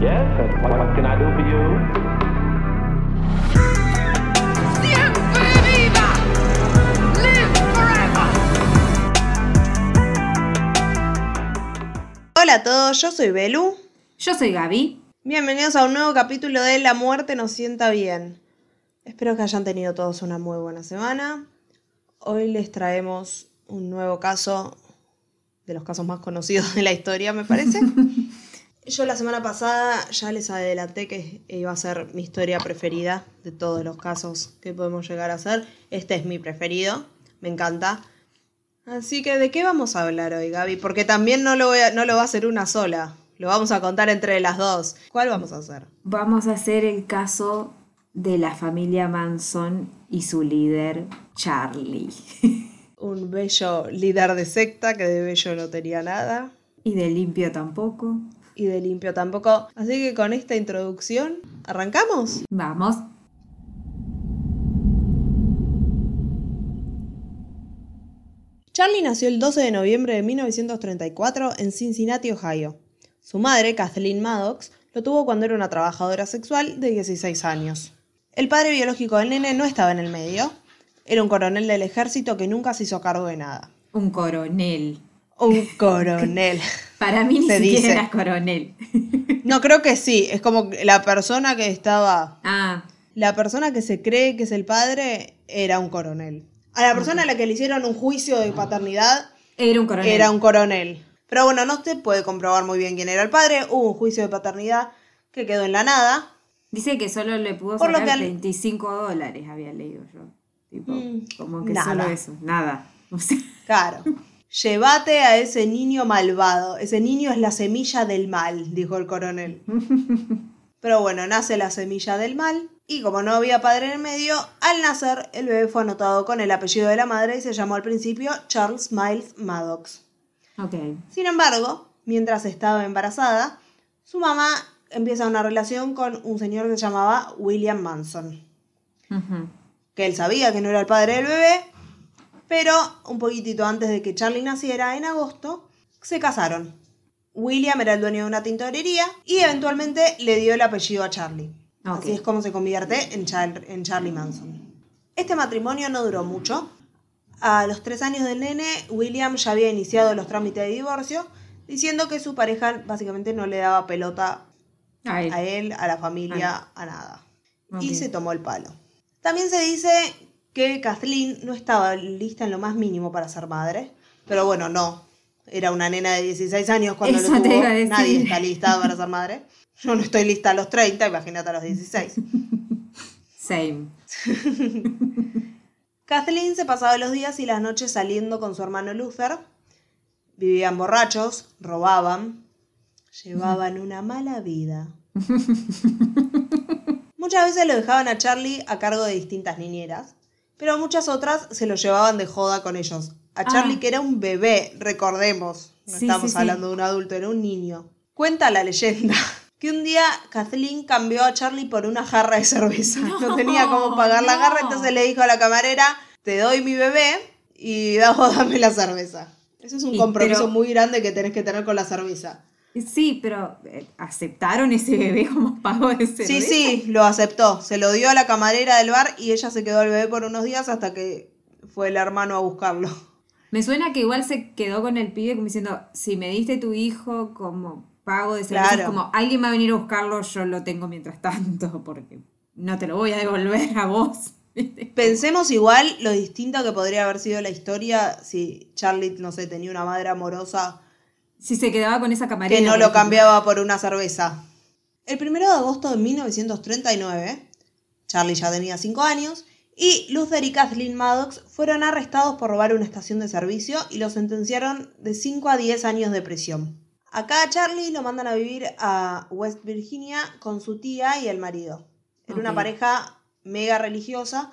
Yes, what, what can I do for you? Siempre viva! Live forever! Hola a todos, yo soy Belu. Yo soy Gaby. Bienvenidos a un nuevo capítulo de La muerte nos sienta bien. Espero que hayan tenido todos una muy buena semana. Hoy les traemos un nuevo caso, de los casos más conocidos de la historia, me parece. Yo la semana pasada ya les adelanté que iba a ser mi historia preferida de todos los casos que podemos llegar a hacer. Este es mi preferido, me encanta. Así que, ¿de qué vamos a hablar hoy, Gaby? Porque también no lo, voy a- no lo va a hacer una sola. Lo vamos a contar entre las dos. ¿Cuál vamos a hacer? Vamos a hacer el caso de la familia Manson y su líder, Charlie. Un bello líder de secta que de bello no tenía nada. y de limpio tampoco. Y de limpio tampoco. Así que con esta introducción, ¿arrancamos? Vamos. Charlie nació el 12 de noviembre de 1934 en Cincinnati, Ohio. Su madre, Kathleen Maddox, lo tuvo cuando era una trabajadora sexual de 16 años. El padre biológico del nene no estaba en el medio. Era un coronel del ejército que nunca se hizo cargo de nada. Un coronel. Un coronel. Para mí ni Se siquiera dice. era coronel. No, creo que sí. Es como que la persona que estaba ah, La persona que se cree que es el padre era un coronel. A la persona a la que le hicieron un juicio de paternidad era un coronel. era un coronel. Pero bueno, no se puede comprobar muy bien quién era el padre. Hubo un juicio de paternidad que quedó en la nada. Dice que solo le pudo Por lo sacar que al- 25 dólares, había leído yo. Tipo, Mm, como que nada. solo eso. Nada. O sea, Claro. Llévate a ese niño malvado. Ese niño es la semilla del mal, dijo el coronel. Pero bueno, nace la semilla del mal. Y como no había padre en el medio, al nacer el bebé fue anotado con el apellido de la madre y se llamó al principio Charles Miles Maddox. ok. Sin embargo, mientras estaba embarazada, su mamá empieza una relación con un señor que se llamaba William Manson, que él sabía que no era el padre del bebé, pero un poquitito antes de que Charlie naciera, en agosto, se casaron. William era el dueño de una tintorería y eventualmente le dio el apellido a Charlie. Ok. Así es como se convierte en, Char- en Charlie Manson. Este matrimonio no duró mucho. A los tres años del nene, William ya había iniciado los trámites de divorcio, diciendo que su pareja básicamente no le daba pelota a él, a la familia, a nada. Y Ok. se tomó el palo. También se dice que Kathleen no estaba lista en lo más mínimo para ser madre, pero bueno, no. Era una nena de 16 años cuando Eso lo tuvo. Nadie está lista para ser madre. Yo no estoy lista a los 30, imagínate a los 16. same. Kathleen se pasaba los días y las noches saliendo con su hermano Luther. Vivían borrachos, robaban, llevaban una mala vida. Muchas veces lo dejaban a Charlie a cargo de distintas niñeras, pero muchas otras se lo llevaban de joda con ellos. A Charlie, Ah. que era un bebé, recordemos, no Sí, estamos sí, sí. hablando de un adulto, era un niño. Cuenta la leyenda que un día Kathleen cambió a Charlie por una jarra de cerveza. No, tenía cómo pagar la no. jarra, entonces le dijo a la camarera, te doy mi bebé y dame la cerveza. Eso es un compromiso pero- muy grande que tenés que tener con la cerveza. Sí, pero eh, ¿aceptaron ese bebé como pago de cerveza? Sí, sí, lo aceptó. Se lo dio a la camarera del bar y ella se quedó al bebé por unos días hasta que fue el hermano a buscarlo. Me suena que igual se quedó con el pibe como diciendo, si me diste tu hijo como pago de cerveza, Claro. como alguien va a venir a buscarlo, yo lo tengo mientras tanto, porque no te lo voy a devolver a vos. Pensemos igual lo distinto que podría haber sido la historia si Charlie, no sé, tenía una madre amorosa Si se quedaba con esa camarera. que no lo cambiaba por una cerveza. El 1 de agosto de 1939, Charlie ya tenía 5 años, y Luther y Kathleen Maddox fueron arrestados por robar una estación de servicio y lo sentenciaron de 5 a 10 años de prisión. Acá a Charlie lo mandan a vivir a West Virginia con su tía y el marido. Era una pareja mega religiosa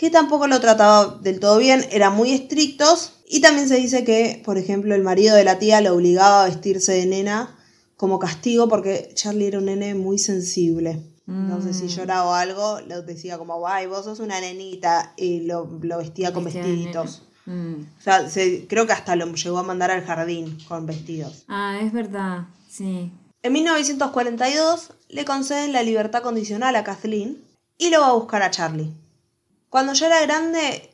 que tampoco lo trataba del todo bien, eran muy estrictos y también se dice que, por ejemplo, el marido de la tía lo obligaba a vestirse de nena como castigo porque Charlie era un nene muy sensible. Entonces, si Mm. lloraba o algo, le decía como, ay, vos sos una nenita, y lo, lo vestía con vestiditos. Mm. O sea, se- creo que hasta lo llegó a mandar al jardín con vestidos. Ah, es verdad, sí. En 1942 le conceden la libertad condicional a Kathleen y lo va a buscar a Charlie. Cuando ya era grande,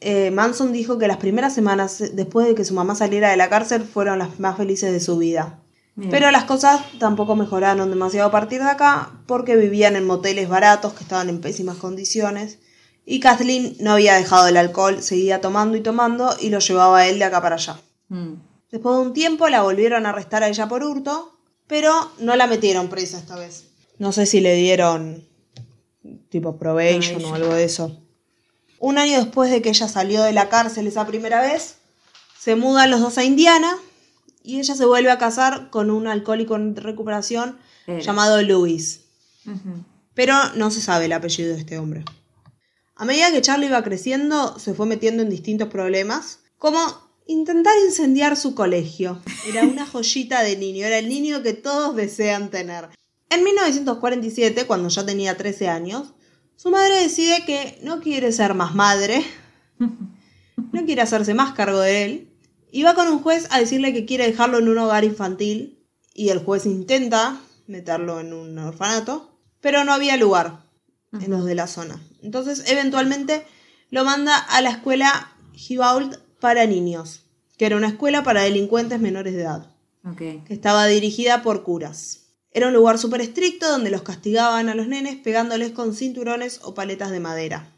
eh, Manson dijo que las primeras semanas después de que su mamá saliera de la cárcel fueron las más felices de su vida. Bien. Pero las cosas tampoco mejoraron demasiado a partir de acá porque vivían en moteles baratos que estaban en pésimas condiciones y Kathleen no había dejado el alcohol, seguía tomando y tomando y lo llevaba a él de acá para allá. Mm. Después de un tiempo la volvieron a arrestar a ella por hurto, pero no la metieron presa esta vez. No sé si le dieron tipo probation, Probation. o algo de eso. Un año después de que ella salió de la cárcel esa primera vez, se mudan los dos a Indiana y ella se vuelve a casar con un alcohólico en recuperación Era. llamado Louis. Pero no se sabe el apellido de este hombre. A medida que Charlie iba creciendo, se fue metiendo en distintos problemas, como intentar incendiar su colegio. Era una joyita de niño, era el niño que todos desean tener. En 1947, cuando ya tenía 13 años, su madre decide que no quiere ser más madre, no quiere hacerse más cargo de él, y va con un juez a decirle que quiere dejarlo en un hogar infantil, y el juez intenta meterlo en un orfanato, pero no había lugar en los de la zona. Entonces, eventualmente lo manda a la escuela Gibault para niños, que era una escuela para delincuentes menores de edad, Ok. que estaba dirigida por curas. Era un lugar súper estricto donde los castigaban a los nenes pegándoles con cinturones o paletas de madera.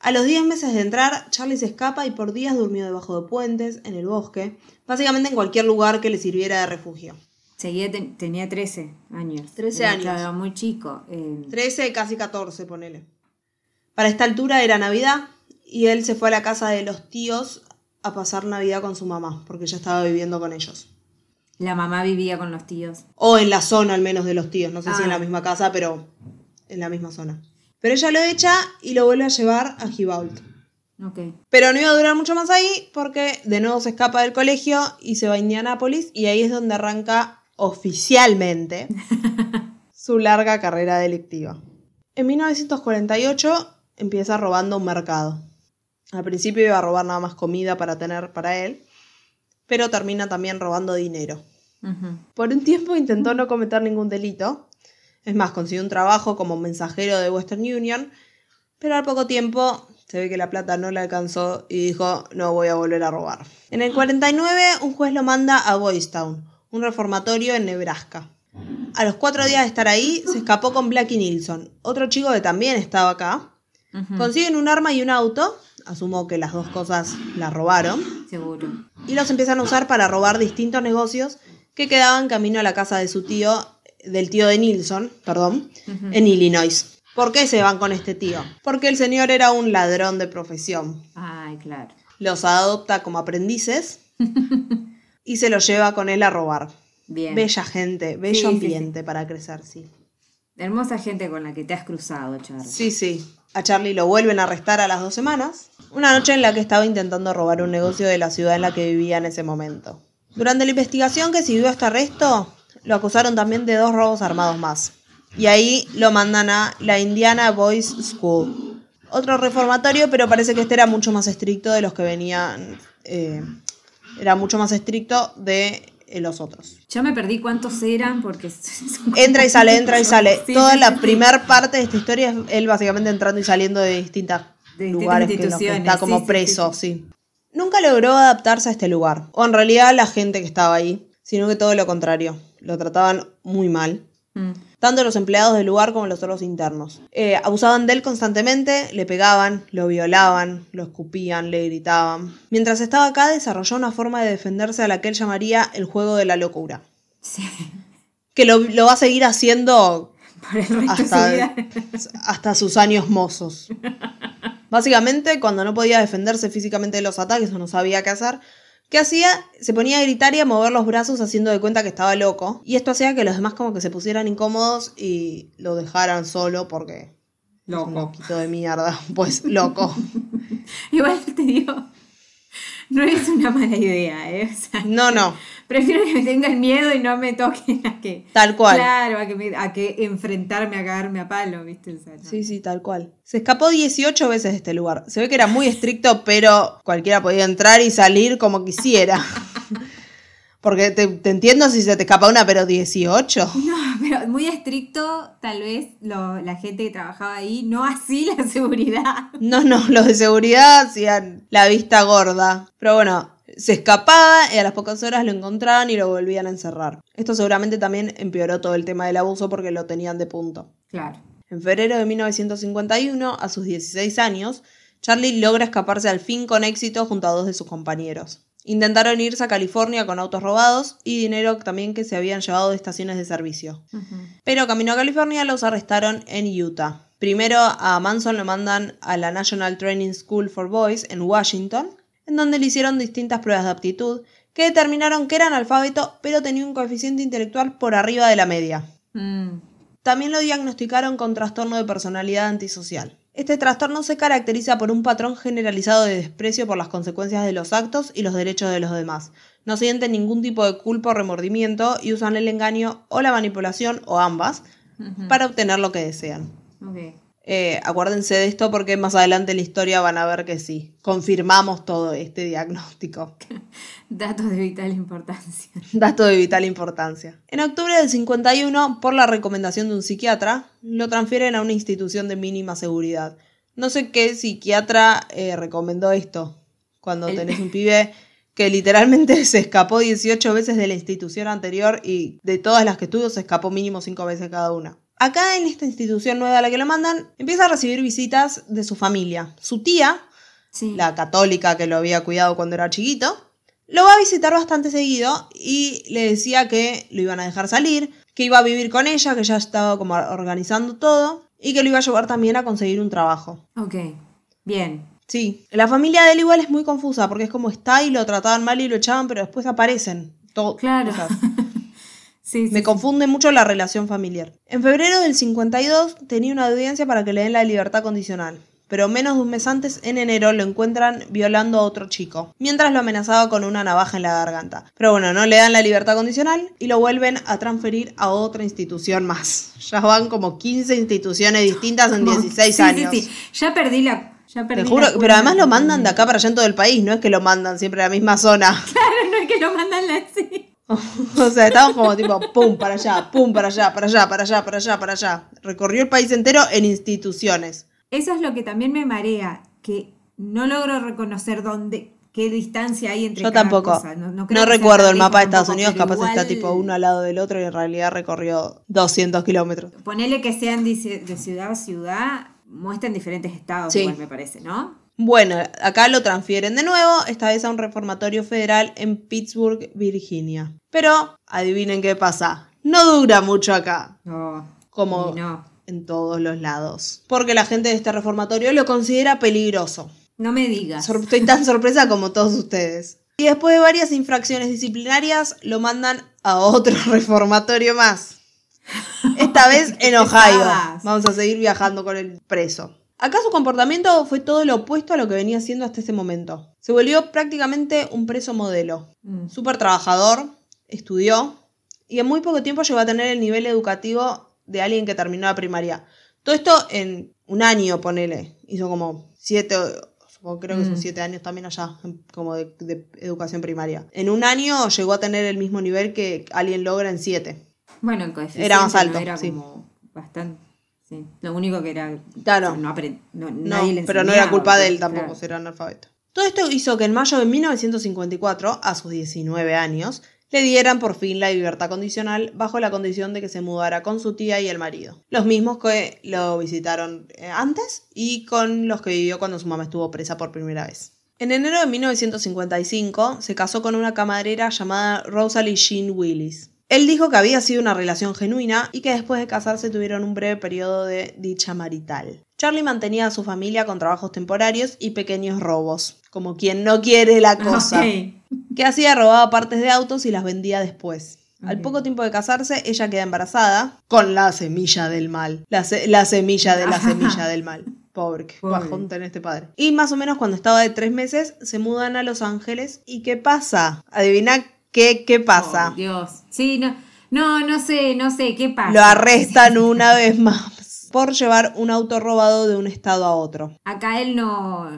A los 10 meses de entrar, Charlie se escapa y por días durmió debajo de puentes, en el bosque, básicamente en cualquier lugar que le sirviera de refugio. Seguía ten- tenía 13 años. 13 Era, años. claro, muy chico. eh, 13, casi 14, ponele. Para esta altura era Navidad y él se fue a la casa de los tíos a pasar Navidad con su mamá, porque ya estaba viviendo con ellos. La mamá vivía con los tíos. O en la zona al menos de los tíos, no sé si Ah. en la misma casa, pero en la misma zona. Pero ella lo echa y lo vuelve a llevar a Gibault. Ok. Pero no iba a durar mucho más ahí porque de nuevo se escapa del colegio y se va a Indianápolis y ahí es donde arranca oficialmente su larga carrera delictiva. En 1948 empieza robando un mercado. Al principio iba a robar nada más comida para tener para él, pero termina también robando dinero. Por un tiempo intentó no cometer ningún delito. Es más, consiguió un trabajo como mensajero de Western Union, pero al poco tiempo se ve que la plata no le alcanzó y dijo, no voy a volver a robar. En el 49, un juez lo manda a Boys Town, un reformatorio en Nebraska. A los cuatro días de estar ahí, se escapó con Blackie Nilsson, otro chico que también estaba acá. Ujú. Consiguen un arma y un auto, asumo que las dos cosas las robaron Seguro. y los empiezan a usar para robar distintos negocios que quedaban camino a la casa de su tío, del tío de Nilsson, perdón, en Illinois. ¿Por qué se van con este tío? Porque el señor era un ladrón de profesión. Ay, claro. Los adopta como aprendices y se los lleva con él a robar. Bien. Bella gente, bello Sí, sí, ambiente para crecer, sí. Hermosa gente con la que te has cruzado, Charlie. Sí, sí. A Charlie lo vuelven a arrestar a las dos semanas. Una noche en la que estaba intentando robar un negocio de la ciudad en la que vivía en ese momento. Durante la investigación que siguió a este arresto, lo acusaron también de dos robos armados más. Y ahí lo mandan a la Indiana Boys School. Otro reformatorio, pero parece que este era mucho más estricto de los que venían. eh, era mucho más estricto de eh, los otros. Ya me perdí cuántos eran porque... Entra y sale, entra y sale. Sí, Toda sí, la sí, sí. primer parte de esta historia es él básicamente entrando y saliendo de distintas De lugares que que está como sí, preso, sí, sí. Nunca logró adaptarse a este lugar, o en realidad la gente que estaba ahí, sino que todo lo contrario. Lo trataban muy mal. Mm. Tanto los empleados del lugar como los otros internos. Eh, abusaban de él constantemente, le pegaban, lo violaban, lo escupían, le gritaban. Mientras estaba acá desarrolló una forma de defenderse a la que él llamaría el juego de la locura. Sí. Que lo, lo va a seguir haciendo Por el resto de su hasta, vida. hasta sus años mozos. Básicamente, cuando no podía defenderse físicamente de los ataques o no sabía qué hacer, ¿qué hacía? Se ponía a gritar y a mover los brazos haciendo de cuenta que estaba loco. Y esto hacía que los demás como que se pusieran incómodos y lo dejaran solo porque es un Loco. loquito de mierda. Pues loco. Igual te digo, no es una mala idea, ¿eh? O sea, No, no. prefiero que me tengan miedo y no me toquen a que... Tal cual. Claro, a que, me- a que enfrentarme a cagarme a palo, ¿viste? O sea, no. Sí, sí, tal cual. Se escapó 18 veces de este lugar. Se ve que era muy estricto, pero cualquiera podía entrar y salir como quisiera. Porque te, te entiendo si se te escapa una, pero 18. No, pero muy estricto, tal vez lo- la gente que trabajaba ahí, no así la seguridad. No, no, los de seguridad hacían la vista gorda. Pero bueno, se escapaba y a las pocas horas lo encontraban y lo volvían a encerrar. Esto seguramente también empeoró todo el tema del abuso porque lo tenían de punto. Claro. En febrero de 1951, a sus 16 años, Charlie logra escaparse al fin con éxito junto a dos de sus compañeros. Intentaron irse a California con autos robados y dinero también que se habían llevado de estaciones de servicio. Pero camino a California los arrestaron en Utah. Primero a Manson lo mandan a la National Training School for Boys en Washington, en donde le hicieron distintas pruebas de aptitud que determinaron que era analfabeto pero tenía un coeficiente intelectual por arriba de la media. Mm, También lo diagnosticaron con trastorno de personalidad antisocial. Este trastorno se caracteriza por un patrón generalizado de desprecio por las consecuencias de los actos y los derechos de los demás. No sienten ningún tipo de culpa o remordimiento y usan el engaño o la manipulación o ambas para obtener lo que desean. Eh, acuérdense de esto porque más adelante en la historia van a ver que sí. Confirmamos todo este diagnóstico. Datos de vital importancia. Dato de vital importancia. En octubre del 51, por la recomendación de un psiquiatra, lo transfieren a una institución de mínima seguridad. No sé qué psiquiatra eh, recomendó esto. Cuando El- tenés un pibe que literalmente se escapó 18 veces de la institución anterior y de todas las que estuvo se escapó mínimo 5 veces cada una. Acá en esta institución nueva a la que lo mandan, empieza a recibir visitas de su familia. Su tía, Sí. la católica que lo había cuidado cuando era chiquito, lo va a visitar bastante seguido y le decía que lo iban a dejar salir, que iba a vivir con ella, que ya estaba como organizando todo y que lo iba a llevar también a conseguir un trabajo. Ok. Bien. Sí, la familia de él igual es muy confusa porque es como está y lo trataban mal y lo echaban, pero después aparecen. Todo, Claro. cosas. Sí, sí. Me confunde mucho la relación familiar. En febrero del 52 tenía una audiencia para que le den la libertad condicional, pero menos de un mes antes, en enero, lo encuentran violando a otro chico, mientras lo amenazaba con una navaja en la garganta. Pero bueno, no le dan la libertad condicional y lo vuelven a transferir a otra institución más. Ya van como 15 instituciones distintas en 16 Sí, años. Sí, sí. Ya perdí la. Ya perdí Te juro, pero además lo mandan de acá para allá en todo el país, no es que lo mandan siempre a la misma zona. Claro, no es que lo mandan la sí. O sea, estábamos como tipo, pum, para allá, pum, para allá, para allá, para allá, para allá, para allá. Recorrió el país entero en instituciones. Eso es lo que también me marea, que no logro reconocer dónde, qué distancia hay entre Yo cada tampoco. cosa. No, no No, creo sea recuerdo el mapa de Estados Unidos, capaz está tipo uno al lado del otro y en realidad recorrió 200 kilómetros. Ponele que sean de ciudad a ciudad, muestran diferentes estados, Sí. igual me parece, ¿no? Bueno, acá lo transfieren de nuevo, esta vez a un reformatorio federal en Pittsburgh, Virginia. Pero, adivinen qué pasa. No dura mucho acá, No. como no. en todos los lados. Porque la gente de este reformatorio lo considera peligroso. No me digas. Estoy tan sorpresa como todos ustedes. Y después de varias infracciones disciplinarias, lo mandan a otro reformatorio más. Esta vez en Ohio. Vamos a seguir viajando con el preso. Acá su comportamiento fue todo lo opuesto a lo que venía haciendo hasta ese momento. Se volvió prácticamente un preso modelo. Mm. Súper trabajador, estudió y en muy poco tiempo llegó a tener el nivel educativo de alguien que terminó la primaria. Todo esto en un año, ponele. Hizo como siete, o creo que son Mm. siete años también allá, en- como de, de educación primaria. En un año llegó a tener el mismo nivel que alguien logra en siete. Bueno, coeficiente Era más no alto, era sí. como bastante. Sí. Lo único que era. Claro. No no, nadie pero no era culpa de él pues, tampoco, claro. ser analfabeto. Todo esto hizo que en mayo de 1954, a sus 19 años, le dieran por fin la libertad condicional bajo la condición de que se mudara con su tía y el marido. Los mismos que lo visitaron eh, antes y con los que vivió cuando su mamá estuvo presa por primera vez. En enero de 1955 se casó con una camarera llamada Rosalie Jean Willis. Él dijo que había sido una relación genuina y que después de casarse tuvieron un breve periodo de dicha marital. Charlie mantenía a su familia con trabajos temporarios y pequeños robos, como quien no quiere la cosa. Que hacía robaba partes de autos y las vendía después. Al poco tiempo de casarse, ella queda embarazada con la semilla del mal. La, se- la semilla de la semilla del mal. Pobre, qué Pobre. bajón tenés este padre. Y más o menos cuando estaba de tres meses, se mudan a Los Ángeles. ¿Y qué pasa? Adivina qué, qué pasa. Oh, Dios. Sí, no. No, no sé, no sé, ¿qué pasa? Lo arrestan una vez más por llevar un auto robado de un estado a otro. Acá él no.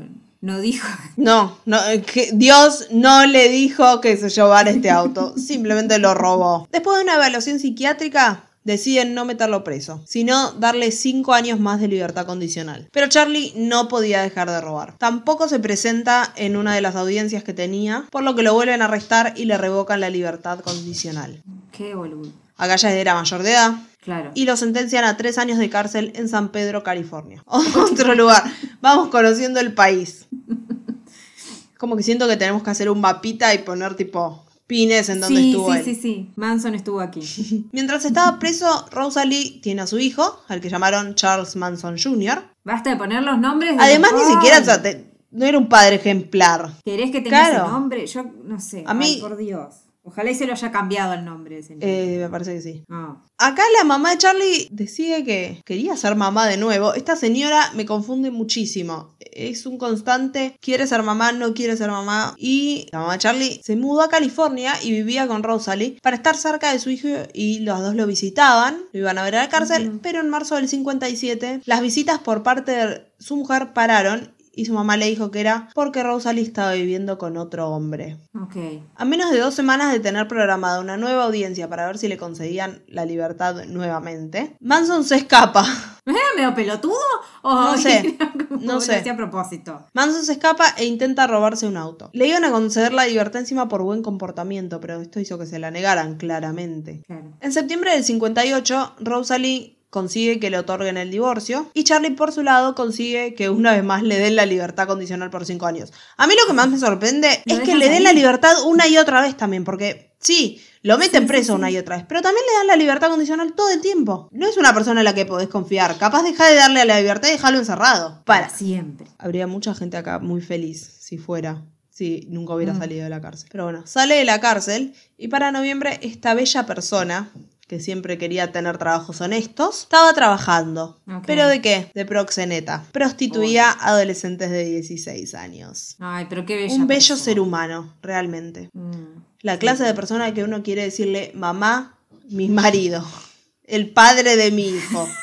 No dijo. No, no eh, que Dios no le dijo que se llevara este auto, simplemente lo robó. Después de una evaluación psiquiátrica, deciden no meterlo preso, sino darle 5 años más de libertad condicional. Pero Charlie no podía dejar de robar. Tampoco se presenta en una de las audiencias que tenía, por lo que lo vuelven a arrestar y le revocan la libertad condicional. Qué boludo. Acá ya era mayor de edad, Claro. y lo sentencian a tres años de cárcel en San Pedro, California. Otro lugar. Vamos conociendo el país. Como que siento que tenemos que hacer un mapita y poner tipo pines en donde sí, estuvo sí, él. sí, sí. Manson estuvo aquí. Mientras estaba preso, Rosalie tiene a su hijo, al que llamaron Charles Manson Jr. Basta de poner los nombres. de Además, los- ni siquiera Ay, o sea, te- no era un padre ejemplar. ¿Querés que tenga Claro. ese nombre? Yo no sé. A mí- Ay, por Dios. Ojalá y se lo haya cambiado el nombre niño. Eh, me parece que sí. Ah. Acá la mamá de Charlie decide que quería ser mamá de nuevo. Esta señora me confunde muchísimo. Es un constante, quiere ser mamá, no quiere ser mamá. Y la mamá de Charlie se mudó a California y vivía con Rosalie para estar cerca de su hijo y los dos lo visitaban, lo iban a ver a la cárcel, pero en marzo del 57 las visitas por parte de su mujer pararon y su mamá le dijo que era porque Rosalie estaba viviendo con otro hombre. Ok. A menos de dos semanas de tener programada una nueva audiencia para ver si le concedían la libertad nuevamente, Manson se escapa. ¿Era medio pelotudo? ¿O No sé, no sé. hacía a propósito? Manson se escapa e intenta robarse un auto. Le iban a conceder la libertad encima por buen comportamiento, pero esto hizo que se la negaran claramente. Claro. En septiembre del 58, Rosalie consigue que le otorguen el divorcio y Charlie por su lado consigue que una vez más le den la libertad condicional por cinco años. A mí lo que más me sorprende es que le den la libertad una y otra vez también, porque sí, lo meten Sí, preso sí. una y otra vez, pero también le dan la libertad condicional todo el tiempo. No es una persona en la que podés confiar, capaz deja de darle la libertad y dejarlo encerrado. Para. siempre. Habría mucha gente acá muy feliz si fuera, si nunca hubiera Mm. salido de la cárcel. Pero bueno, sale de la cárcel y para noviembre esta bella persona, que siempre quería tener trabajos honestos, estaba trabajando. ¿Pero de qué? De proxeneta. Prostituía adolescentes de 16 años. Ay, pero qué bella. Un bello persona. ser humano, realmente. Mm. La clase de persona que uno quiere decirle, mamá, mi marido, el padre de mi hijo.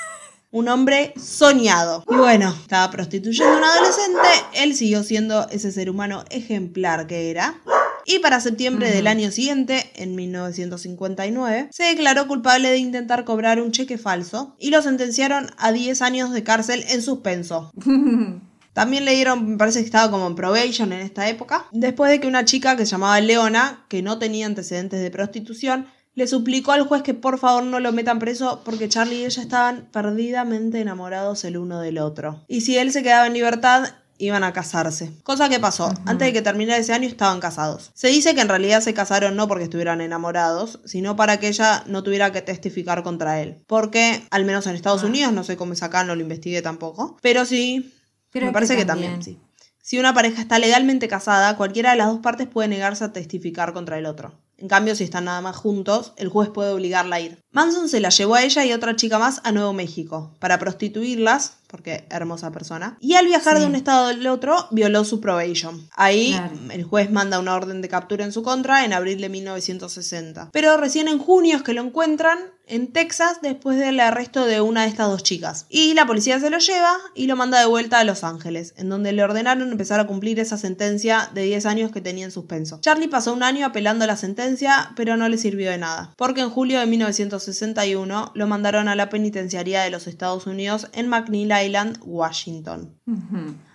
Un hombre soñado. Y bueno, estaba prostituyendo a un adolescente, él siguió siendo ese ser humano ejemplar que era. Y para septiembre del año siguiente, en 1959, se declaró culpable de intentar cobrar un cheque falso y lo sentenciaron a 10 años de cárcel en suspenso. También le dieron, me parece que estaba como en probation en esta época, después de que una chica que se llamaba Leona, que no tenía antecedentes de prostitución, le suplicó al juez que por favor no lo metan preso porque Charlie y ella estaban perdidamente enamorados el uno del otro. Y si él se quedaba en libertad, iban a casarse. Cosa que pasó. Antes de que terminara ese año estaban casados. Se dice que en realidad se casaron no porque estuvieran enamorados, sino para que ella no tuviera que testificar contra él. Porque, al menos en Estados Unidos, no sé cómo es acá, no lo investigué tampoco. Pero sí, Creo me parece que que también, también. sí. Si una pareja está legalmente casada, cualquiera de las dos partes puede negarse a testificar contra el otro. En cambio, si están nada más juntos, el juez puede obligarla a ir. Manson se la llevó a ella y a otra chica más a Nuevo México para prostituirlas, porque hermosa persona, y al viajar Sí. de un estado al otro, violó su probation. Ahí Claro. el juez manda una orden de captura en su contra en abril de 1960. Pero recién en junio es que lo encuentran en Texas después del arresto de una de estas dos chicas. Y la policía se lo lleva y lo manda de vuelta a Los Ángeles, en donde le ordenaron empezar a cumplir esa sentencia de 10 años que tenía en suspenso. Charlie pasó un año apelando la sentencia, pero no le sirvió de nada, porque en julio de 1961 lo mandaron a la penitenciaría de los Estados Unidos en McNeil Island, Washington.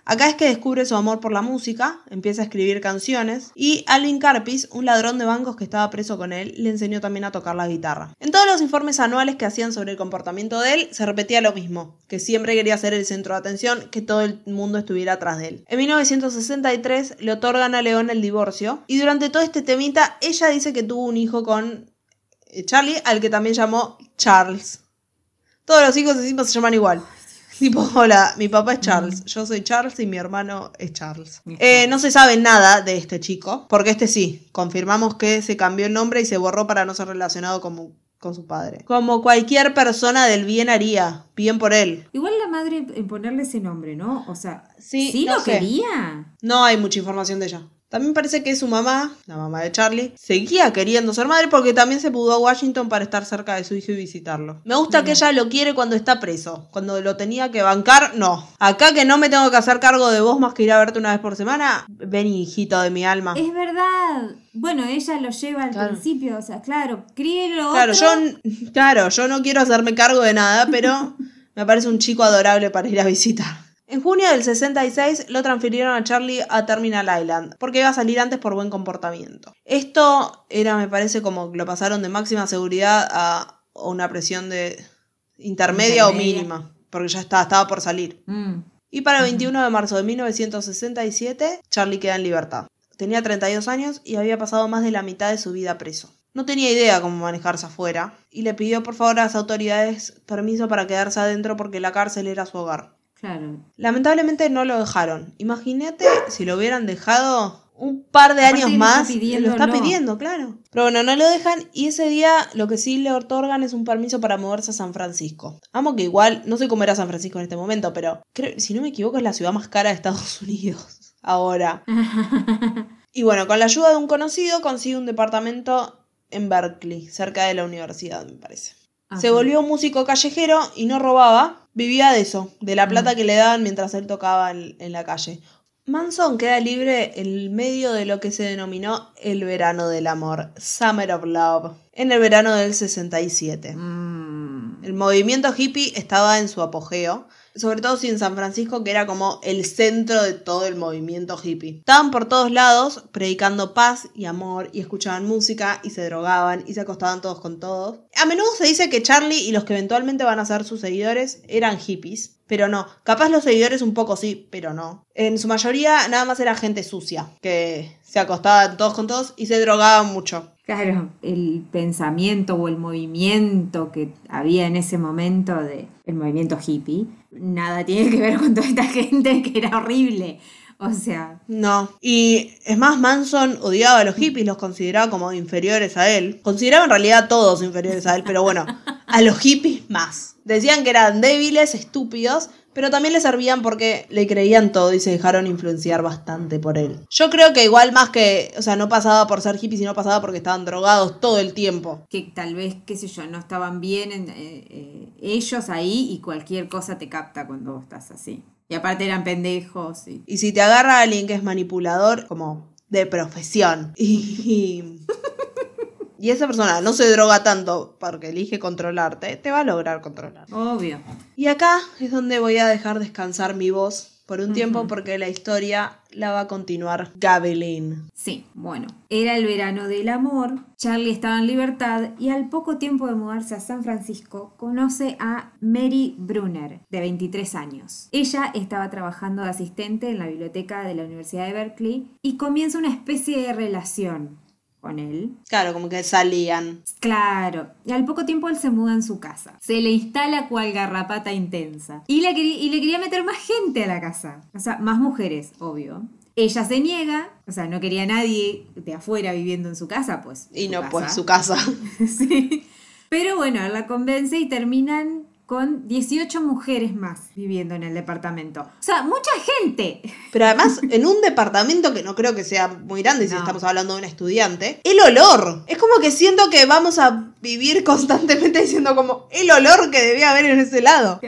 Acá es que descubre su amor por la música, empieza a escribir canciones y Alvin Carpis, un ladrón de bancos que estaba preso con él, le enseñó también a tocar la guitarra. En todos los informes anuales que hacían sobre el comportamiento de él, se repetía lo mismo, que siempre quería ser el centro de atención, que todo el mundo estuviera atrás de él. En 1963 le otorgan a León el divorcio y durante todo este temita ella dice que tuvo un hijo con eh, Charlie, al que también llamó Charles. Todos los hijos encima se llaman igual. Tipo, hola, mi papá es Charles, yo soy Charles y mi hermano es Charles. Eh, no se sabe nada de este chico, porque este sí, confirmamos que se cambió el nombre y se borró para no ser relacionado como, con su padre. Como cualquier persona del bien haría, bien por él. Igual la madre en ponerle ese nombre, ¿no? O sea, Sí, sí no lo sé. quería. No hay mucha información de ella. También parece que su mamá, la mamá de Charlie, seguía queriendo ser madre porque también se mudó a Washington para estar cerca de su hijo y visitarlo. Me gusta que ella lo quiere cuando está preso. Cuando lo tenía que bancar, no. Acá que no me tengo que hacer cargo de vos más que ir a verte una vez por semana, ven hijito de mi alma. Es verdad. Bueno, ella lo lleva al Claro. principio, o sea, claro, críelo. Claro, yo, claro, yo no quiero hacerme cargo de nada, pero me parece un chico adorable para ir a visitar. En junio del 66 lo transfirieron a Charlie a Terminal Island, porque iba a salir antes por buen comportamiento. Esto era, me parece, como que lo pasaron de máxima seguridad a una presión de intermedia, o mínima, porque ya estaba, estaba por salir. Mm. Y para el 21 de marzo de 1967, Charlie queda en libertad. Tenía 32 años y había pasado más de la mitad de su vida preso. No tenía idea cómo manejarse afuera y le pidió por favor a las autoridades permiso para quedarse adentro porque la cárcel era su hogar. Claro. Lamentablemente no lo dejaron. Imagínate si lo hubieran dejado un par de Aparte años más. pidiendo, lo está no. pidiendo, claro. Pero bueno, no lo dejan y ese día lo que sí le otorgan es un permiso para moverse a San Francisco. Amo que igual, no sé cómo era San Francisco en este momento, pero creo, si no me equivoco es la ciudad más cara de Estados Unidos ahora. Y bueno, con la ayuda de un conocido consigue un departamento en Berkeley, cerca de la universidad, me parece. Se Ajá. volvió un músico callejero y no robaba, vivía de eso, de la plata que le daban mientras él tocaba en, en la calle. Manson queda libre en medio de lo que se denominó el verano del amor, Summer of Love, en el verano del 67. Mm. El movimiento hippie estaba en su apogeo, sobre todo si en San Francisco, que era como el centro de todo el movimiento hippie. Estaban por todos lados predicando paz y amor y escuchaban música y se drogaban y se acostaban todos con todos. A menudo se dice que Charlie y los que eventualmente van a ser sus seguidores eran hippies. Pero no, capaz los seguidores un poco sí, pero no. En su mayoría nada más era gente sucia, que se acostaban todos con todos y se drogaban mucho. Claro, el pensamiento o el movimiento que había en ese momento de el movimiento hippie, nada tiene que ver con toda esta gente que era horrible. O sea, No. Y es más, Manson odiaba a los hippies, los consideraba como inferiores a él. Consideraba en realidad a todos inferiores a él, pero bueno, a los hippies más. Decían que eran débiles, estúpidos, pero también le servían porque le creían todo y se dejaron influenciar bastante por él. Yo creo que igual más que, o sea, no pasaba por ser hippie, sino pasaba porque estaban drogados todo el tiempo. que tal vez, qué sé yo, no estaban bien en- eh, eh, ellos ahí y cualquier cosa te capta cuando vos estás así. Y aparte eran pendejos y... Y si te agarra alguien que es manipulador, como de profesión, y, y esa persona no se droga tanto porque elige controlarte, te va a lograr controlar. Obvio. Y acá es donde voy a dejar descansar mi voz por un tiempo porque la historia la va a continuar Gabelin. Sí, bueno, era el verano del amor, Charlie estaba en libertad y al poco tiempo de mudarse a San Francisco conoce a Mary Brunner, de 23 años. Ella estaba trabajando de asistente en la biblioteca de la Universidad de Berkeley y comienza una especie de relación con él. Claro, como que salían. Claro, y al poco tiempo él se muda en su casa. Se le instala cual garrapata intensa. Y le, quería, y le quería meter más gente a la casa. O sea, más mujeres, obvio. Ella se niega, o sea, no quería a nadie de afuera viviendo en su casa, pues. Y no, casa. pues su casa. sí. Pero bueno, la convence y terminan con 18 mujeres más viviendo en el departamento. O sea, mucha gente. Pero además, en un departamento que no creo que sea muy grande si estamos hablando de un estudiante, el olor. Es como que siento que vamos a vivir constantemente diciendo como el olor que debía haber en ese lado.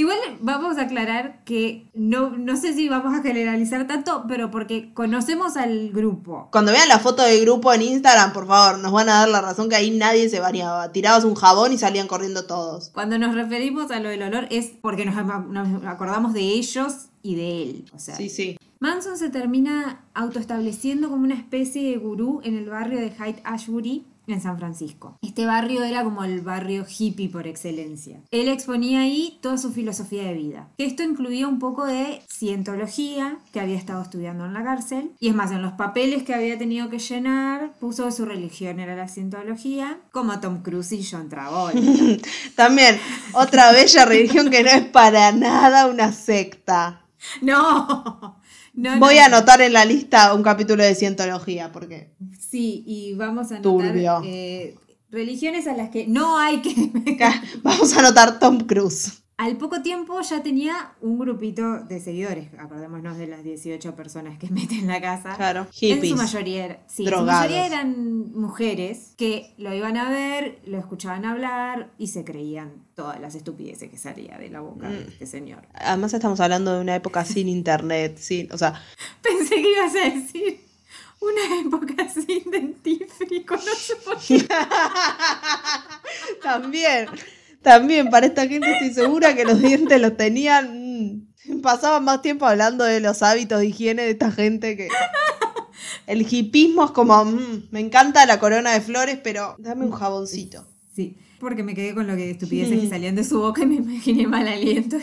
Igual vamos a aclarar que no, no sé si vamos a generalizar tanto, pero porque conocemos al grupo. Cuando vean la foto del grupo en Instagram, por favor, nos van a dar la razón que ahí nadie se bañaba. Tirabas un jabón y salían corriendo todos. Cuando nos referimos a lo del olor es porque nos, nos acordamos de ellos y de él. O sea, Sí, sí. Manson se termina autoestableciendo como una especie de gurú en el barrio de Hyde Ashbury en San Francisco. Este barrio era como el barrio hippie por excelencia. Él exponía ahí toda su filosofía de vida. Esto incluía un poco de cientología que había estado estudiando en la cárcel. Y es más, en los papeles que había tenido que llenar, puso que su religión era la cientología, como Tom Cruise y John Travolta. También, otra bella religión que no es para nada una secta. no, no, Voy no. a anotar en la lista un capítulo de cientología, porque Sí, y vamos a anotar Turbio. eh, religiones a las que no hay que... vamos a anotar Tom Cruise. Al poco tiempo ya tenía un grupito de seguidores, acordémonos de las 18 personas que meten en la casa. Claro, En hippies. su mayoría, sí, en su mayoría eran mujeres que lo iban a ver, lo escuchaban hablar y se creían todas las estupideces que salía de la boca Mm. de este señor. Además estamos hablando de una época sin internet, sin, o sea, Pensé que ibas a decir una época sin dentífrico, no sé por qué. también, también para esta gente estoy segura que los dientes los tenían, mm, pasaban más tiempo hablando de los hábitos de higiene de esta gente que... El hipismo es como, mm, me encanta la corona de flores, pero dame un jaboncito. Sí, porque me quedé con lo que estupideces que salían de su boca y me imaginé mal aliento.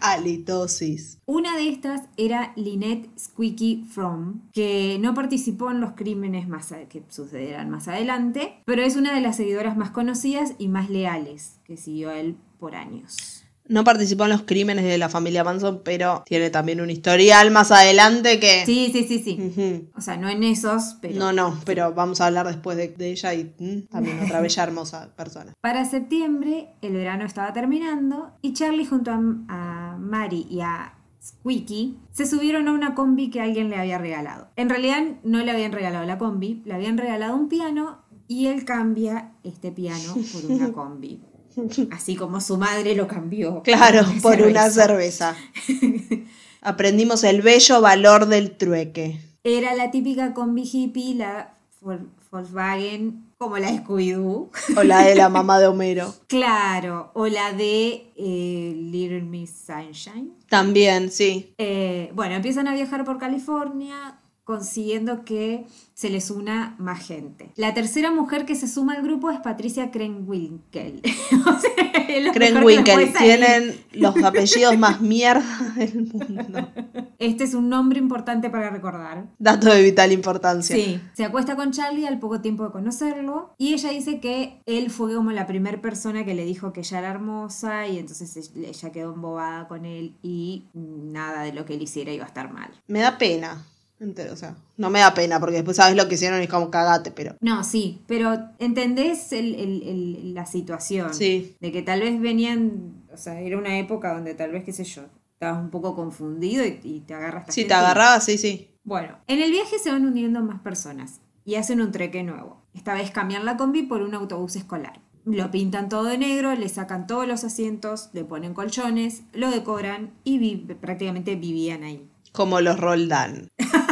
Halitosis. Una de estas era Lynette Squeaky From, que no participó en los crímenes más que sucederán más adelante, pero es una de las seguidoras más conocidas y más leales que siguió a él por años. No participó en los crímenes de la familia Manson, pero tiene también un historial más adelante que... Sí, sí, sí, sí. O sea, no en esos, pero... No, no, pero vamos a hablar después de, de ella y mm, también otra bella hermosa persona. Para septiembre, el verano estaba terminando y Charlie junto a, a Mary y a Squeaky se subieron a una combi que alguien le había regalado. En realidad no le habían regalado la combi, le habían regalado un piano y él cambia este piano por una combi. Así como su madre lo cambió. Claro, por una cerveza. cerveza. Aprendimos el bello valor del trueque. Era la típica combi hippie, la Vol- Volkswagen, como la de Scooby-Doo. O la de la mamá de Homero. Claro, o la de eh, Little Miss Sunshine. También, sí. Eh, bueno, empiezan a viajar por California consiguiendo que se les una más gente. La tercera mujer que se suma al grupo es Patricia Krenwinkel. o sea, Krenwinkel tienen los apellidos más mierda del mundo. Este es un nombre importante para recordar. Dato de vital importancia. Sí, se acuesta con Charlie al poco tiempo de conocerlo y ella dice que él fue como la primera persona que le dijo que ella era hermosa y entonces ella quedó embobada con él y nada de lo que él hiciera iba a estar mal. Me da pena. Entero, o sea, no me da pena porque después sabes lo que hicieron y es como cagate, pero. No, sí, pero ¿entendés el- el- el- la situación? Sí. De que tal vez venían, o sea, era una época donde tal vez, qué sé yo, estabas un poco confundido y, y te agarras Si te agarraba, sí, sí. Bueno, en el viaje se van uniendo más personas y hacen un treque nuevo. Esta vez cambian la combi por un autobús escolar. Lo pintan todo de negro, le sacan todos los asientos, le ponen colchones, lo decoran y vi- prácticamente vivían ahí. Como los Roldán.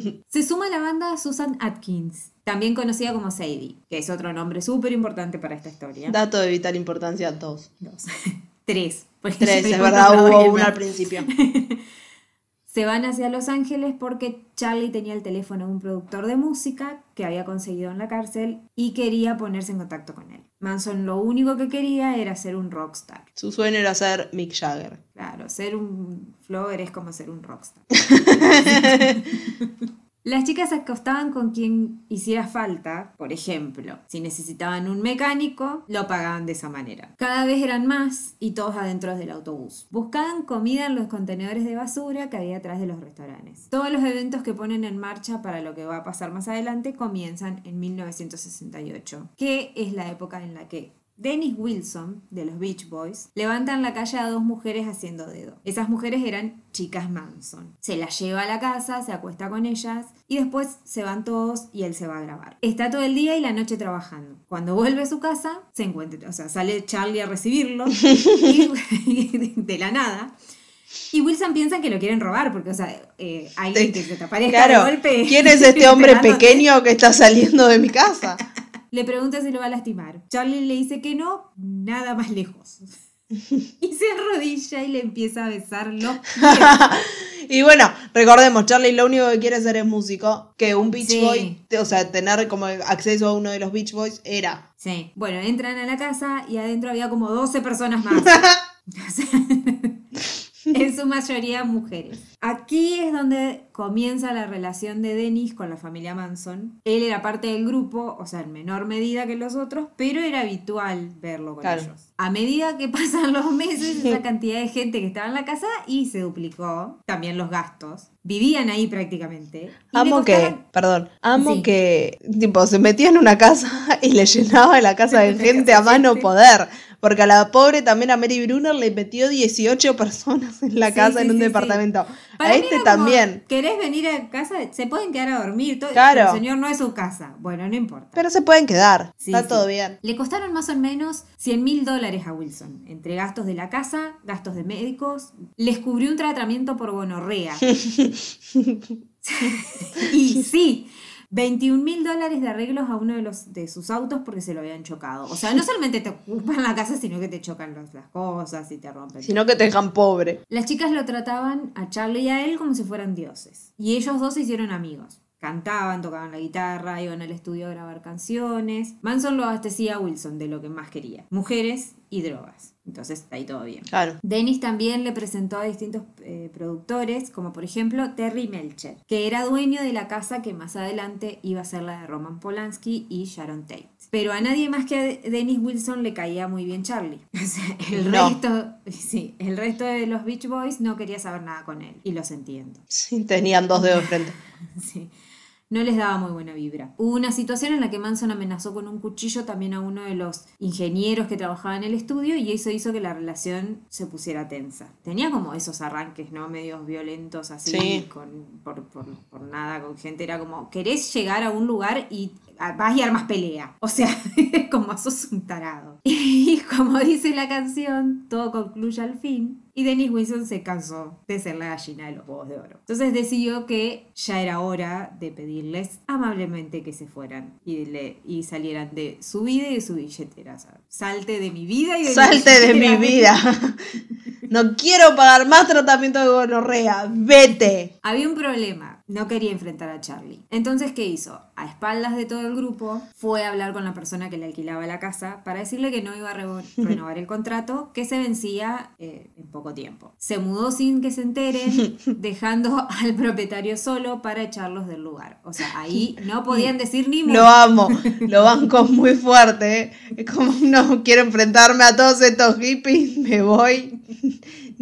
Se suma a la banda Susan Atkins, también conocida como Sadie, que es otro nombre súper importante para esta historia. Dato de vital importancia, dos. Dos. Tres. Tres, es verdad, hubo una al principio. Se van hacia Los Ángeles porque Charlie tenía el teléfono de un productor de música que había conseguido en la cárcel y quería ponerse en contacto con él. Manson lo único que quería era ser un rockstar. Su sueño era ser Mick Jagger. Claro, ser un flower es como ser un rockstar. Las chicas se acostaban con quien hiciera falta, por ejemplo, si necesitaban un mecánico, lo pagaban de esa manera. Cada vez eran más y todos adentro del autobús. Buscaban comida en los contenedores de basura que había atrás de los restaurantes. Todos los eventos que ponen en marcha para lo que va a pasar más adelante comienzan en 1968, que es la época en la que Dennis Wilson, de los Beach Boys, levantan la calle a dos mujeres haciendo dedo. Esas mujeres eran chicas Manson. Se las lleva a la casa, se acuesta con ellas y después se van todos y él se va a grabar. Está todo el día y la noche trabajando. Cuando vuelve a su casa, se encuentra, o sea, sale Charlie a recibirlo y, de la nada. Y Wilson piensa que lo quieren robar, porque, o sea, eh, alguien que se te aparezca Claro, de golpe. ¿quién es este hombre pequeño que está saliendo de mi casa? Le pregunta si lo va a lastimar. Charlie le dice que no, nada más lejos. Y se arrodilla y le empieza a besar los pies. Y bueno, recordemos, Charlie lo único que quiere hacer es músico, que un Beach Sí. Boy, o sea, tener como acceso a uno de los Beach Boys era. Sí. Bueno, entran a la casa y adentro había como 12 personas más. O sea, en su mayoría mujeres. Aquí es donde comienza la relación de Dennis con la familia Manson. Él era parte del grupo, o sea, en menor medida que los otros, pero era habitual verlo con Claro. ellos. A medida que pasan los meses, esa cantidad de gente que estaba en la casa y se duplicó. También los gastos. Vivían ahí prácticamente. Amo que, perdón, amo Sí. que, tipo, se metía en una casa y le llenaba la casa de gente a más no gente. poder. Porque a la pobre también a Mary Brunner le metió 18 personas en la Sí, casa sí, en un sí, departamento. Para a este también. ¿Querés venir a casa? Se pueden quedar a dormir. Todo, Claro. El señor no es su casa. Bueno, no importa. Pero se pueden quedar. Está todo bien. Le costaron más o menos 100 mil dólares a Wilson, entre gastos de la casa, gastos de médicos. Les cubrió un tratamiento por gonorrea. y sí, 21 mil dólares de arreglos a uno de, los, de sus autos porque se lo habían chocado. O sea, no solamente te ocupan la casa, sino que te chocan los- las cosas y te rompen. Sino que te dejan pobre. Las chicas lo trataban a Charlie y a él como si fueran dioses. Y ellos dos se hicieron amigos. Cantaban, tocaban la guitarra, iban al estudio a grabar canciones. Manson lo abastecía a Wilson de lo que más quería. Mujeres y drogas. Entonces, ahí todo bien. Claro. Dennis también le presentó a distintos eh, productores, como por ejemplo Terry Melcher, que era dueño de la casa que más adelante iba a ser la de Roman Polanski y Sharon Tate. Pero a nadie más que a Dennis Wilson le caía muy bien Charlie. O sea, el, No. resto, sí, el resto de los Beach Boys no quería saber nada con él. Y los entiendo. Sí, tenían dos dedos de frente. Sí. No les daba muy buena vibra. Hubo una situación en la que Manson amenazó con un cuchillo también a uno de los ingenieros que trabajaba en el estudio y eso hizo que la relación se pusiera tensa. Tenía como esos arranques, ¿no? Medios violentos así, Sí. con, por, por- por nada, con gente. Era como, querés llegar a un lugar y vas y armas pelea. O sea, es como sos un tarado. Y como dice la canción, todo concluye al fin. Y Dennis Wilson se cansó de ser la gallina de los huevos de oro. Entonces decidió que ya era hora de pedirles amablemente que se fueran y, le, y salieran de su vida y de su billetera. salte de mi vida y de mi Salte de mi billetera. vida. No quiero pagar más tratamiento de gonorrea. Vete. Había un problema, no quería enfrentar a Charlie. Entonces, ¿qué hizo? A espaldas de todo el grupo, fue a hablar con la persona que le alquilaba la casa para decirle que no iba a renovar el contrato, que se vencía eh, en poco tiempo. Se mudó sin que se enteren, dejando al propietario solo para echarlos del lugar. O sea, ahí no podían decir ni. Lo amo. Lo banco muy fuerte. ¿eh? Es como no quiero enfrentarme a todos estos hippies. Me voy.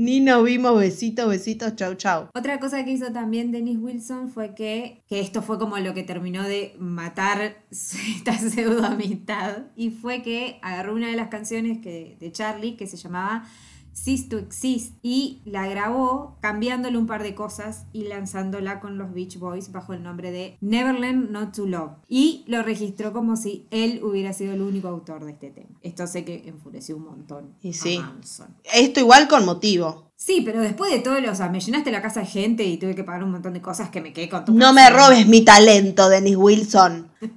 Ni nos vimos. Besitos, besitos. Chau, chau. Otra cosa que hizo también Dennis Wilson fue que, que esto fue como lo que terminó de matar esta pseudo amistad, y fue que agarró una de las canciones que, de Charlie que se llamaba Cease to Exist y la grabó cambiándole un par de cosas y lanzándola con los Beach Boys bajo el nombre de Neverland Not to Love y lo registró como si él hubiera sido el único autor de este tema. Esto sé que enfureció un montón Y a sí. Manson. Esto igual con motivo. Sí, pero después de todo, o sea, me llenaste la casa de gente y tuve que pagar un montón de cosas que me quedé con tu No me robes mi talento, Dennis Wilson.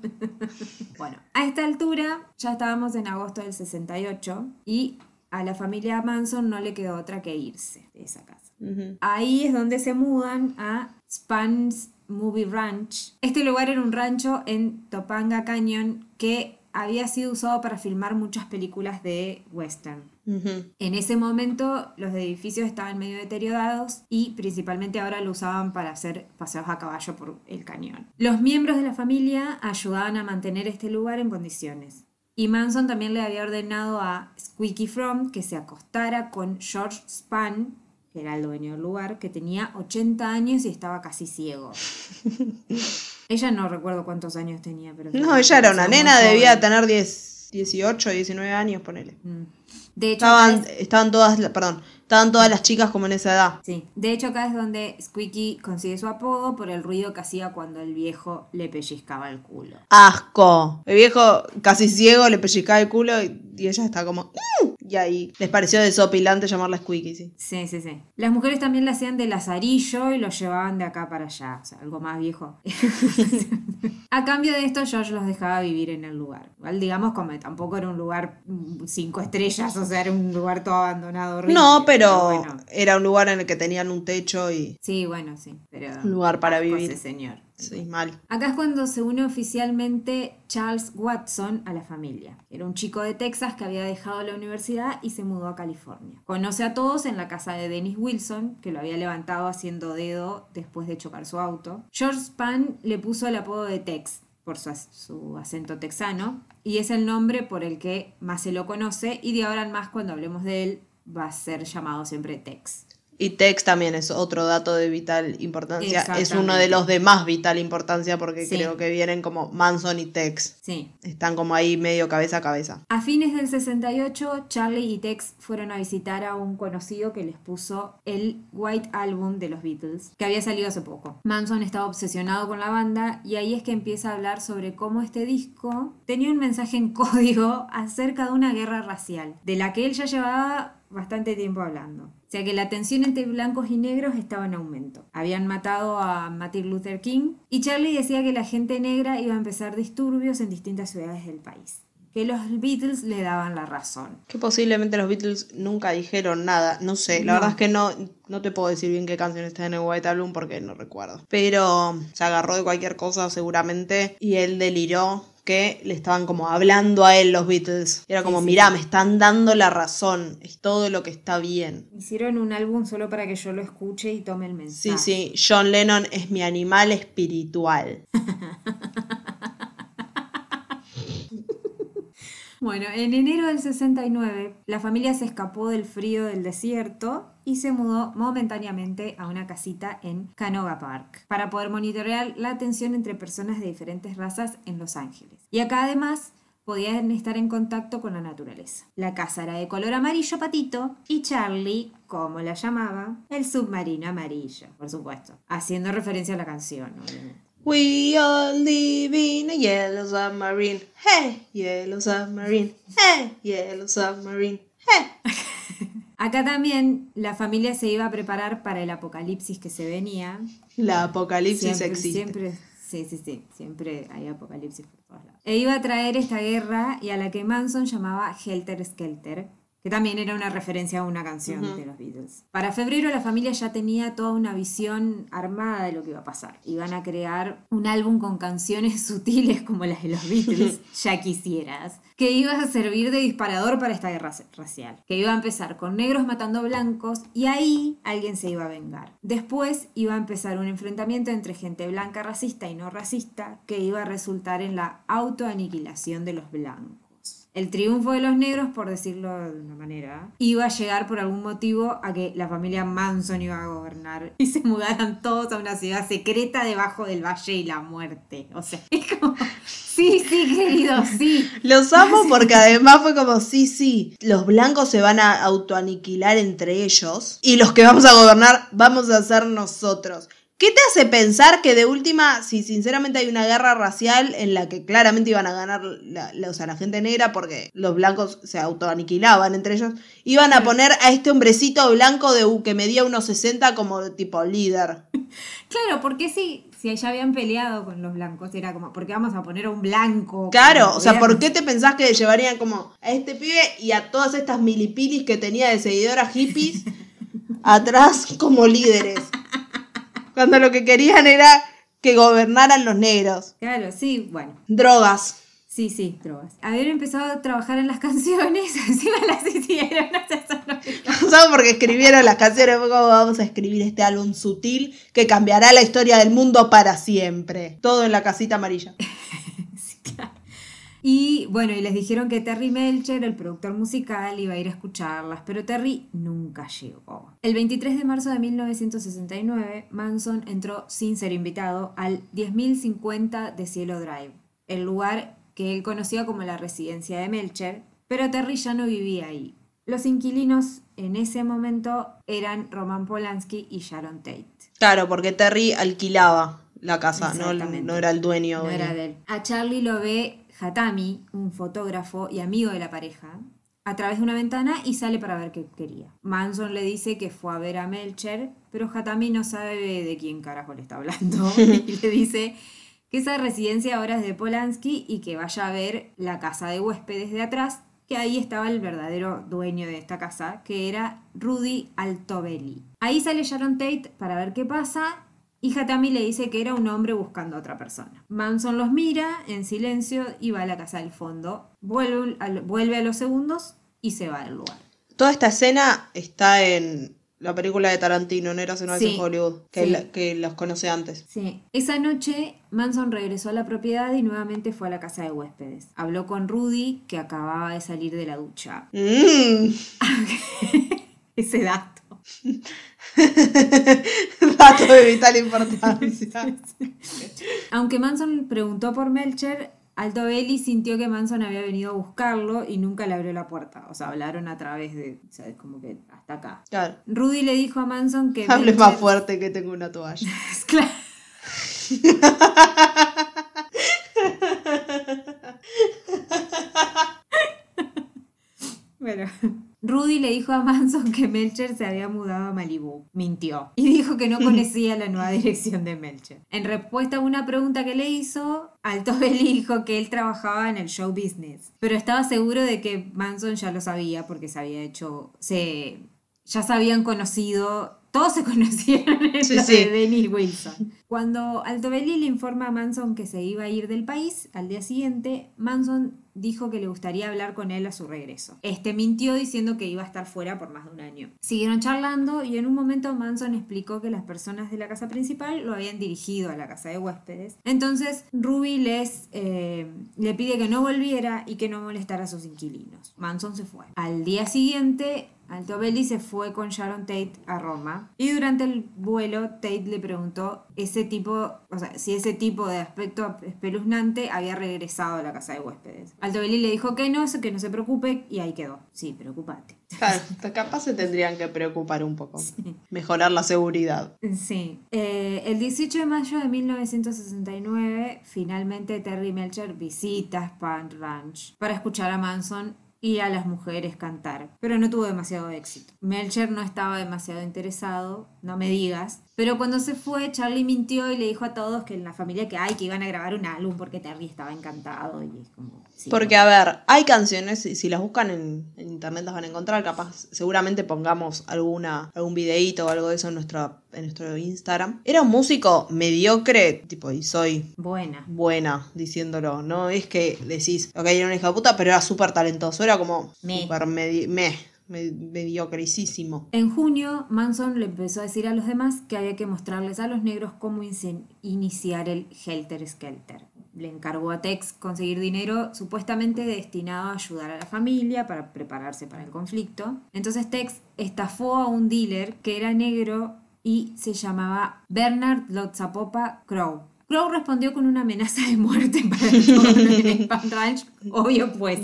Bueno, a esta altura ya estábamos en agosto del 68 y a la familia Manson no le quedó otra que irse de esa casa. Ahí es donde se mudan a Spans Movie Ranch. Este lugar era un rancho en Topanga Canyon que había sido usado para filmar muchas películas de western. En ese momento los edificios estaban medio deteriorados y principalmente ahora lo usaban para hacer paseos a caballo por el cañón. Los miembros de la familia ayudaban a mantener este lugar en condiciones. Y Manson también le había ordenado a Squeaky Fromm que se acostara con George Span, que era el dueño del lugar, que tenía 80 años y estaba casi ciego. Ella no recuerdo cuántos años tenía, pero... No, ella era una nena, debía tener 10, 18, 19 años, ponele. Mm. De hecho, Estaban, es- estaban todas, perdón, estaban todas las chicas como en esa edad. Sí, de hecho acá es donde Squeaky consigue su apodo por el ruido que hacía cuando el viejo le pellizcaba el culo. Asco. El viejo casi ciego le pellizcaba el culo y, y ella está como. "Mm". Y ahí les pareció desopilante llamarla Squeaky, sí. Sí, sí, sí. Las mujeres también le hacían de lazarillo y lo llevaban de acá para allá, o sea, algo más viejo. A cambio de esto, George los dejaba vivir en el lugar. Igual, digamos, como tampoco era un lugar mm, cinco estrellas, o sea, era un lugar todo abandonado. horrible, No, pero bueno. era un lugar en el que tenían un techo y Sí, bueno, sí, pero... un lugar para vivir. ese señor. Sí, mal. Acá es cuando se une oficialmente Charles Watson a la familia. Era un chico de Texas que había dejado la universidad y se mudó a California. Conoce a todos en la casa de Dennis Wilson, que lo había levantado haciendo dedo después de chocar su auto. George Span le puso el apodo de Tex por su, su acento texano y es el nombre por el que más se lo conoce y de ahora en más cuando hablemos de él va a ser llamado siempre Tex. Y Tex también es otro dato de vital importancia. Es uno de los de más vital importancia porque Sí. creo que vienen como Manson y Tex. Sí. Están como ahí medio cabeza a cabeza. A fines del 68, Charlie y Tex fueron a visitar a un conocido que les puso el White Album de los Beatles, que había salido hace poco. Manson estaba obsesionado con la banda y ahí es que empieza a hablar sobre cómo este disco tenía un mensaje en código acerca de una guerra racial, de la que él ya llevaba bastante tiempo hablando. O sea que la tensión entre blancos y negros estaba en aumento. Habían matado a Martin Luther King y Charlie decía que la gente negra iba a empezar disturbios en distintas ciudades del país. Que los Beatles le daban la razón. Que posiblemente los Beatles nunca dijeron nada. No sé, la verdad es que no, no te puedo decir bien qué canción está en el White Album porque no recuerdo. Pero se agarró de cualquier cosa seguramente y él deliró que le estaban como hablando a él los Beatles. Y era como, sí. mirá, me están dando la razón, es todo lo que está bien. Hicieron un álbum solo para que yo lo escuche y tome el Sí, mensaje. sí, John Lennon es mi animal espiritual. Bueno, en enero del 69, la familia se escapó del frío del desierto y se mudó momentáneamente a una casita en Canoga Park para poder monitorear la tensión entre personas de diferentes razas en Los Ángeles. Y acá además podían estar en contacto con la naturaleza. La casa era de color amarillo patito y Charlie, como la llamaba, el submarino amarillo, por supuesto, haciendo referencia a la canción. obviamente. We all live in a yellow submarine. Hey, yellow submarine. Hey, yellow submarine. Hey. Acá también la familia se iba a preparar para el apocalipsis que se venía. La apocalipsis Siempre, existe. siempre, sí, sí, sí, siempre hay apocalipsis por todos lados. E iba a traer esta guerra y a la que Manson llamaba Helter Skelter, que también era una referencia a una canción de los Beatles. Para febrero la familia ya tenía toda una visión armada de lo que iba a pasar. Iban a crear un álbum con canciones sutiles como las de los Beatles, ya quisieras, que iba a servir de disparador para esta guerra racial, que iba a empezar con negros matando blancos y ahí alguien se iba a vengar. Después iba a empezar un enfrentamiento entre gente blanca racista y no racista que iba a resultar en la autoaniquilación de los blancos. El triunfo de los negros, por decirlo de una manera, iba a llegar por algún motivo a que la familia Manson iba a gobernar y se mudaran todos a una ciudad secreta debajo del Valle y la Muerte. O sea, es como, sí, sí, querido, sí. Los amo porque además fue como, sí, sí, los blancos se van a autoaniquilar entre ellos y los que vamos a gobernar vamos a ser nosotros. ¿Qué te hace pensar que de última, si sinceramente hay una guerra racial en la que claramente iban a ganar la, la- o sea, la gente negra porque los blancos se autoaniquilaban entre ellos, iban a poner a este hombrecito blanco de que medía unos 60 como tipo líder? Claro, porque si, si ya habían peleado con los blancos, era como, ¿por qué vamos a poner a un blanco? Claro, o sea, ¿por qué te pensás que llevarían como a este pibe y a todas estas milipilis que tenía de seguidoras hippies atrás como líderes? Cuando lo que querían era que gobernaran los negros. Claro, sí, bueno. Drogas. Sí, sí, drogas. Habían empezado a trabajar en las canciones, encima las hicieron. no- ¿Sabes por qué escribieron las canciones? Como vamos a escribir este álbum sutil que cambiará la historia del mundo para siempre. Todo en la casita amarilla. Sí, claro. Y bueno, y les dijeron que Terry Melcher, el productor musical, iba a ir a escucharlas, pero Terry nunca llegó. El 23 de marzo de 1969, Manson entró sin ser invitado al 10.050 de Cielo Drive, el lugar que él conocía como la residencia de Melcher, pero Terry ya no vivía ahí. Los inquilinos en ese momento eran Roman Polanski y Sharon Tate. Claro, porque Terry alquilaba la casa, no, no era el dueño. No era de él. A Charlie lo ve Hatami, un fotógrafo y amigo de la pareja, a través de una ventana y sale para ver qué quería. Manson le dice que fue a ver a Melcher, pero Hatami no sabe de quién carajo le está hablando y le dice que esa residencia ahora es de Polanski y que vaya a ver la casa de huéspedes de atrás, que ahí estaba el verdadero dueño de esta casa, que era Rudy Altobelli. Ahí sale Sharon Tate para ver qué pasa y Hatami le dice que era un hombre buscando a otra persona. Manson los mira en silencio y va a la casa del fondo. Vuelve, a los segundos y se va del lugar. Toda esta escena está en la película de Tarantino, no era una vez Sí, en Hollywood, que, sí. la- que los conoce antes. Sí. Esa noche Manson regresó a la propiedad y nuevamente fue a la casa de huéspedes. Habló con Rudy, que acababa de salir de la ducha. Mm. Ese dato. Dato de vital importancia. Aunque Manson preguntó por Melcher, Alto Belli sintió que Manson había venido a buscarlo y nunca le abrió la puerta. O sea, hablaron a través de, ¿sabes? Como que hasta acá. Claro. Rudy le dijo a Manson que... Melcher- más fuerte que tengo una toalla. Claro. Le dijo a Manson que Melcher se había mudado a Malibú. Mintió. Y dijo que no conocía la nueva dirección de Melcher. En respuesta a una pregunta que le hizo, Altobelli dijo que él trabajaba en el show business. Pero estaba seguro de que Manson ya lo sabía porque se había hecho. se. ya se habían conocido. Todos se conocieron en Sí, sí. de Dennis Wilson. Cuando Altobelli le informa a Manson que se iba a ir del país, al día siguiente, Manson dijo que le gustaría hablar con él a su regreso. Este mintió diciendo que iba a estar fuera por más de un año. Siguieron charlando y en un momento Manson explicó que las personas de la casa principal lo habían dirigido a la casa de huéspedes. Entonces Ruby les eh, le pide que no volviera y que no molestara a sus inquilinos. Manson se fue. Al día siguiente Altobelli se fue con Sharon Tate a Roma y durante el vuelo Tate le preguntó ese tipo, o sea, si ese tipo de aspecto espeluznante había regresado a la casa de huéspedes. Altobelli le dijo que no, que no se preocupe y ahí quedó. Sí, preocupate. Claro, capaz se tendrían que preocupar un poco. Mejorar la seguridad. Sí. Eh, el 18 de mayo de 1969, finalmente Terry Melcher visita Span Ranch para escuchar a Manson y a las mujeres cantar, pero no tuvo demasiado éxito. Melcher no estaba demasiado interesado, no me digas, pero cuando se fue, Charlie mintió y le dijo a todos que en la familia que hay que iban a grabar un álbum porque Terry estaba encantado y es como... sí, Porque, a ver, hay canciones, y si las buscan en, en internet las van a encontrar, capaz, seguramente pongamos alguna, algún videíto o algo de eso en nuestro, en nuestro Instagram. Era un músico mediocre, tipo, y soy buena. buena diciéndolo, no es que decís, ok, era una hija de puta, pero era súper talentoso, era como Me. medi- meh, me- mediocrecísimo. En junio, Manson le empezó a decir a los demás que había que mostrarles a los negros cómo iniciar el Helter Skelter. Le encargó a Tex conseguir dinero supuestamente destinado a ayudar a la familia para prepararse para el conflicto. Entonces Tex estafó a un dealer que era negro y se llamaba Bernard Lotzapopa Crow. Crow respondió con una amenaza de muerte para los en Spam Ranch. Obvio, pues,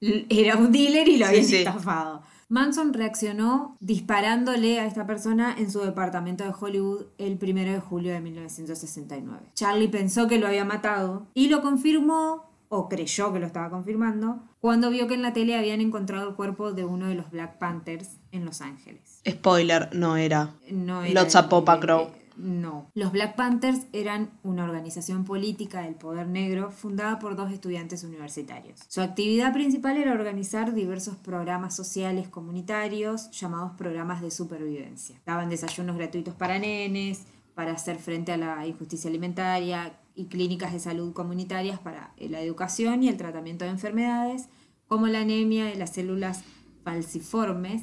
l- era un dealer y lo Sí, habían sí. estafado. Manson reaccionó disparándole a esta persona en su departamento de Hollywood el 1 de julio de 1969. Charlie pensó que lo había matado y lo confirmó, o creyó que lo estaba confirmando, cuando vio que en la tele habían encontrado el cuerpo de uno de los Black Panthers en Los Ángeles. Spoiler, no era. No era Lotzapopa el- Crow. No. Los Black Panthers eran una organización política del poder negro fundada por dos estudiantes universitarios. Su actividad principal era organizar diversos programas sociales comunitarios llamados programas de supervivencia. Daban desayunos gratuitos para nenes, para hacer frente a la injusticia alimentaria y clínicas de salud comunitarias para la educación y el tratamiento de enfermedades como la anemia de las células falciformes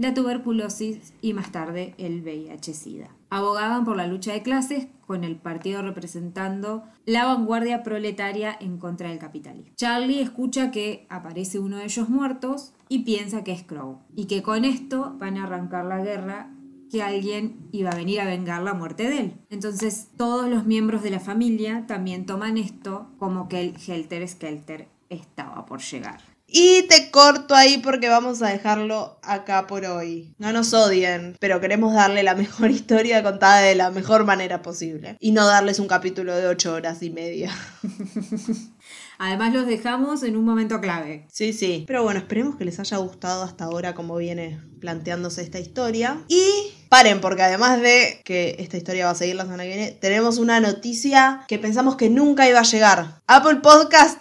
la tuberculosis y más tarde el VIH-Sida. Abogaban por la lucha de clases con el partido representando la vanguardia proletaria en contra del capitalismo. Charlie escucha que aparece uno de ellos muertos y piensa que es Crow y que con esto van a arrancar la guerra que alguien iba a venir a vengar la muerte de él. Entonces todos los miembros de la familia también toman esto como que el Helter Skelter estaba por llegar. Y te corto ahí porque vamos a dejarlo acá por hoy. No nos odien, pero queremos darle la mejor historia contada de la mejor manera posible. Y no darles un capítulo de ocho horas y media. Además los dejamos en un momento clave. Sí, sí. Pero bueno, esperemos que les haya gustado hasta ahora como viene planteándose esta historia. Y paren, porque además de que esta historia va a seguir la semana que viene, tenemos una noticia que pensamos que nunca iba a llegar. Apple Podcast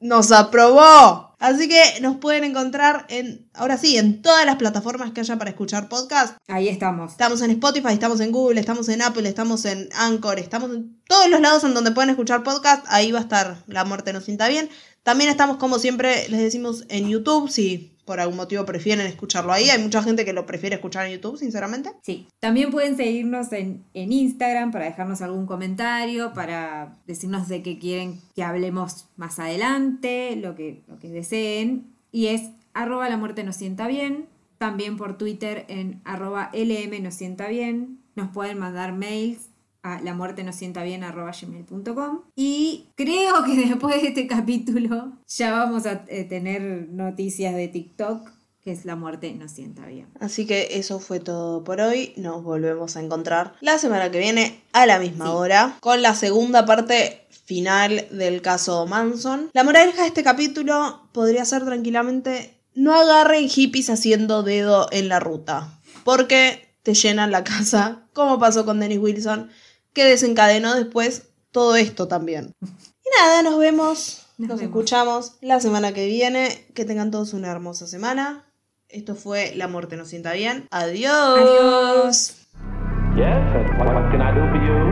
nos aprobó. Así que nos pueden encontrar en, ahora sí, en todas las plataformas que haya para escuchar podcast. Ahí estamos. Estamos en Spotify, estamos en Google, estamos en Apple, estamos en Anchor, estamos en todos los lados en donde pueden escuchar podcast. Ahí va a estar La Muerte nos sienta bien. También estamos, como siempre, les decimos en YouTube, si por algún motivo prefieren escucharlo ahí. Hay mucha gente que lo prefiere escuchar en YouTube, sinceramente. Sí. También pueden seguirnos en, en Instagram para dejarnos algún comentario, para decirnos de qué quieren que hablemos más adelante, lo que, lo que deseen. Y es arroba la muerte nos sienta bien. también por Twitter en arroba LM nos sienta bien. Nos pueden mandar mails a la muerte nos sienta bien gmail.com y creo que después de este capítulo ya vamos a eh, tener noticias de TikTok que es la muerte nos sienta bien. Así que eso fue todo por hoy. Nos volvemos a encontrar la semana que viene a la misma Sí. hora con la segunda parte final del caso Manson. La moraleja de este capítulo podría ser tranquilamente no agarren hippies haciendo dedo en la ruta, porque te llenan la casa, como pasó con Dennis Wilson, que desencadenó después todo esto también. Y nada, nos vemos, nos, Nos vemos. escuchamos la semana que viene. Que tengan todos una hermosa semana. Esto fue La Muerte nos sienta bien. Adiós. Adiós. Yes, and what, what can I do for you?